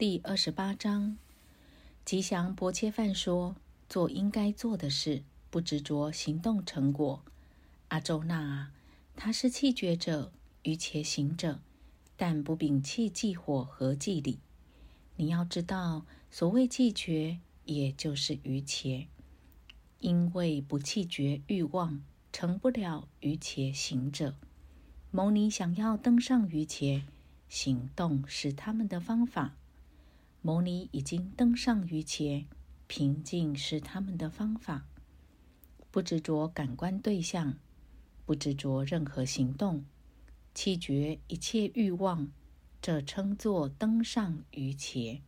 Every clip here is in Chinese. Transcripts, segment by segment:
第二十八章，吉祥伯切饭说：“做应该做的事，不执着行动成果。”阿周那啊，他是气绝者，于且行者，但不摒弃忌火和忌礼。你要知道，所谓气绝，也就是于且，因为不气绝欲望，成不了于且行者。牟尼想要登上于且，行动是他们的方法。牟尼已经登上于前，平静是他们的方法。不执着感官对象，不执着任何行动，弃绝一切欲望，这称作登上于前。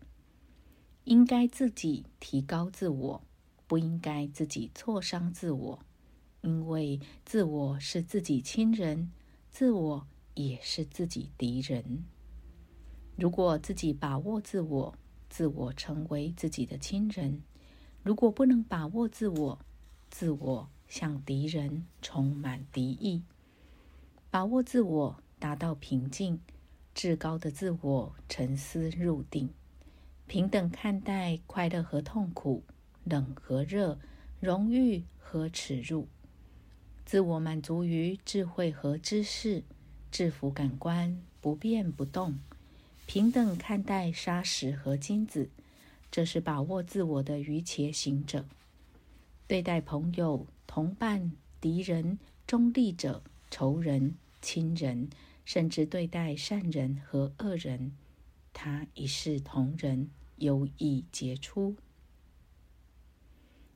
应该自己提高自我，不应该自己挫伤自我，因为自我是自己亲人，自我也是自己敌人。如果自己把握自我，自我成为自己的亲人，如果不能把握自我，自我向敌人，充满敌意。把握自我，达到平静，至高的自我沉思入定，平等看待快乐和痛苦，冷和热，荣誉和耻辱。自我满足于智慧和知识，制服感官，不变不动。平等看待砂石和金子，这是把握自我的愚切行者。对待朋友、同伴、敌人、中立者、仇人、亲人，甚至对待善人和恶人，他一视同仁，优异杰出。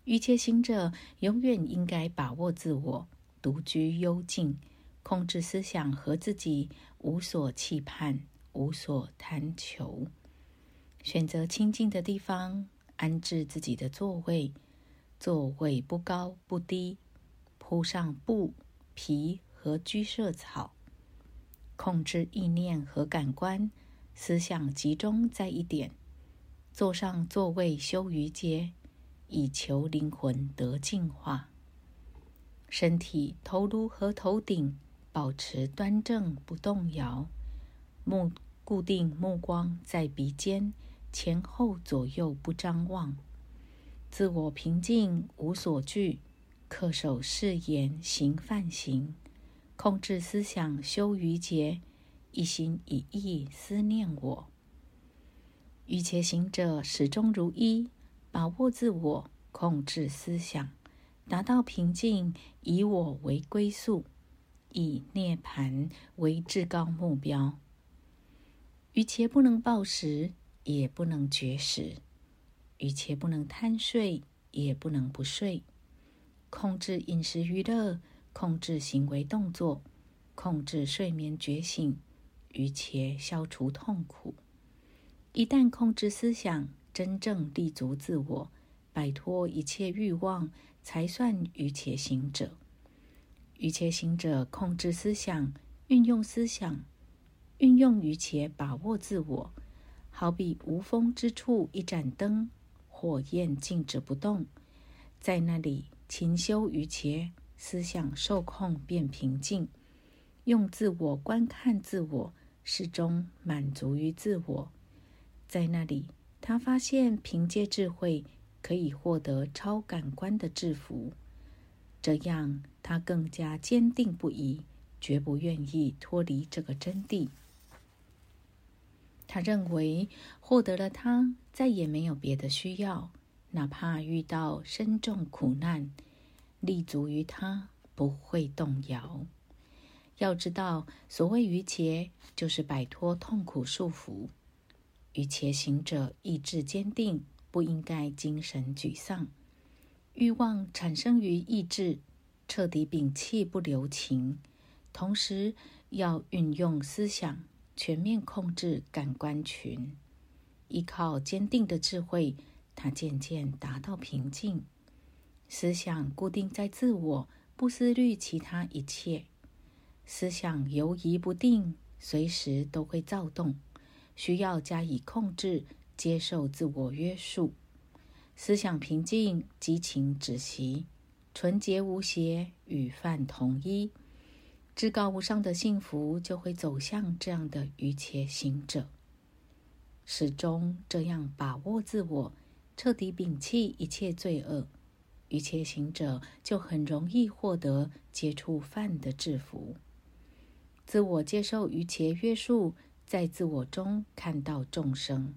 愚切行者永远应该把握自我，独居幽静，控制思想和自己，无所期盼。无所贪求，选择清静的地方，安置自己的座位。座位不高不低，铺上布、皮和居舍草，控制意念和感官，思想集中在一点。坐上座位修瑜伽，以求灵魂得净化。身体头颅和头顶保持端正不动摇。目。固定目光在鼻尖，前后左右不张望，自我平静无所惧，恪守誓言行犯行，控制思想修于节，一心一意思念我。欲且行者始终如一，把握自我，控制思想，达到平静，以我为归宿，以涅盘为至高目标。于且不能暴食，也不能绝食；于且不能贪睡，也不能不睡。控制饮食娱乐，控制行为动作，控制睡眠觉醒，于且消除痛苦。一旦控制思想，真正立足自我，摆脱一切欲望，才算于且行者。于且行者控制思想，运用思想。运用于且把握自我，好比无风之处一盏灯，火焰静止不动，在那里勤修于且，思想受控变平静，用自我观看自我，始终满足于自我，在那里他发现凭借智慧可以获得超感官的制服，这样他更加坚定不移，绝不愿意脱离这个真谛。他认为获得了他，再也没有别的需要，哪怕遇到深重苦难，立足于他不会动摇。要知道，所谓愚劫，就是摆脱痛苦束缚。愚劫行者意志坚定，不应该精神沮丧。欲望产生于意志，彻底摒弃不留情，同时要运用思想。全面控制感官群，依靠坚定的智慧，他渐渐达到平静。思想固定在自我，不思虑其他一切。思想游移不定，随时都会躁动，需要加以控制，接受自我约束。思想平静，激情止息，纯洁无邪，与犯同一。至高无上的幸福就会走向这样的愚切行者。始终这样把握自我，彻底摒弃一切罪恶，愚切行者就很容易获得接触犯的制服。自我接受愚切约束，在自我中看到众生，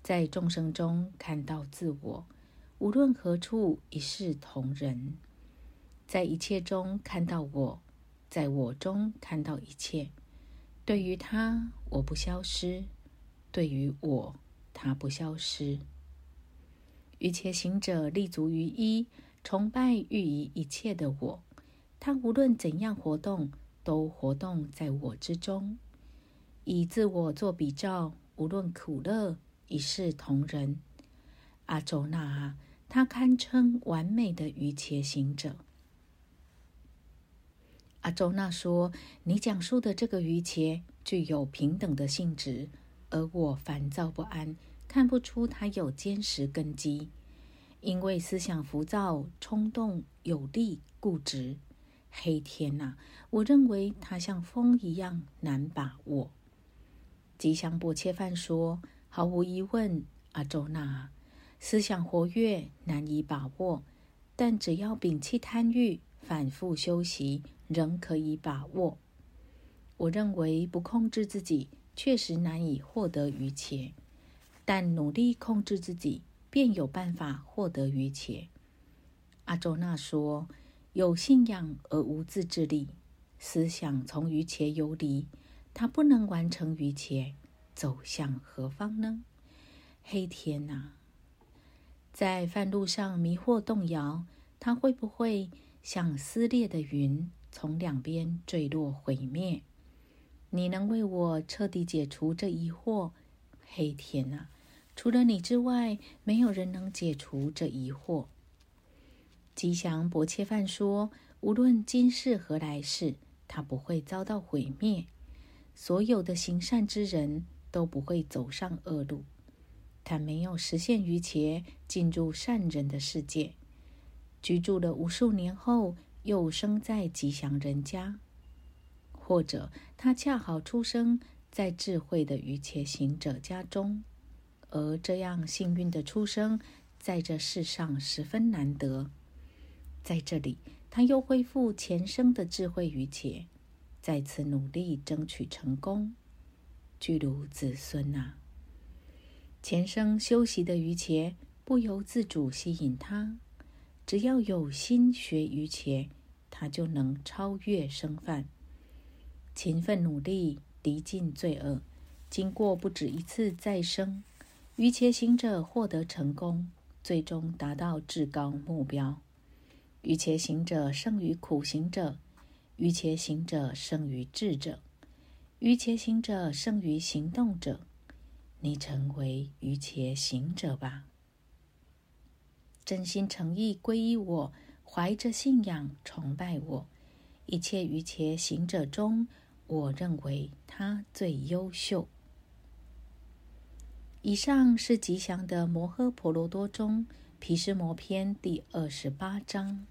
在众生中看到自我，无论何处一视同仁，在一切中看到我，在我中看到一切。对于他，我不消失；对于我，他不消失。愚切行者立足于一，崇拜寓于一切的我。他无论怎样活动，都活动在我之中，以自我做比照，无论苦乐，一视同仁。阿周那啊，他堪称完美的愚切行者。阿周那说：“你讲述的这个愚切具有平等的性质，而我烦躁不安，看不出它有坚实根基。因为思想浮躁、冲动、有力、固执。黑天呐，我认为它像风一样难把握。”吉祥波切饭说：“毫无疑问，阿周那，思想活跃难以把握，但只要摒弃贪欲，反复修习。”仍可以把握。我认为不控制自己确实难以获得余切，但努力控制自己便有办法获得余切。阿周那说：“有信仰而无自制力，思想从余切游离，他不能完成余切，走向何方呢？”黑天呐，在半路上迷惑动摇，他会不会像撕裂的云？从两边坠落毁灭，你能为我彻底解除这疑惑？黑天啊，除了你之外，没有人能解除这疑惑。吉祥伯切饭说：“无论今世何来世，他不会遭到毁灭。所有的行善之人都不会走上恶路。他没有实现于前，进入善人的世界，居住了无数年后。”又生在吉祥人家，或者他恰好出生在智慧的愚切行者家中，而这样幸运的出生在这世上十分难得。在这里，他又恢复前生的智慧愚切，再次努力争取成功。巨如子孙呐，前生修习的愚切不由自主吸引他。只要有心学愚切，他就能超越生犯。勤奋努力，离尽罪恶，经过不止一次再生，愚切行者获得成功，最终达到至高目标。愚切行者胜于苦行者，愚切行者胜于智者，愚切行者胜于行动者。你成为愚切行者吧。真心诚意皈依我，怀着信仰崇拜我，一切愚切行者中，我认为他最优秀。以上是吉祥的摩诃婆罗多中毗湿摩篇第二十八章。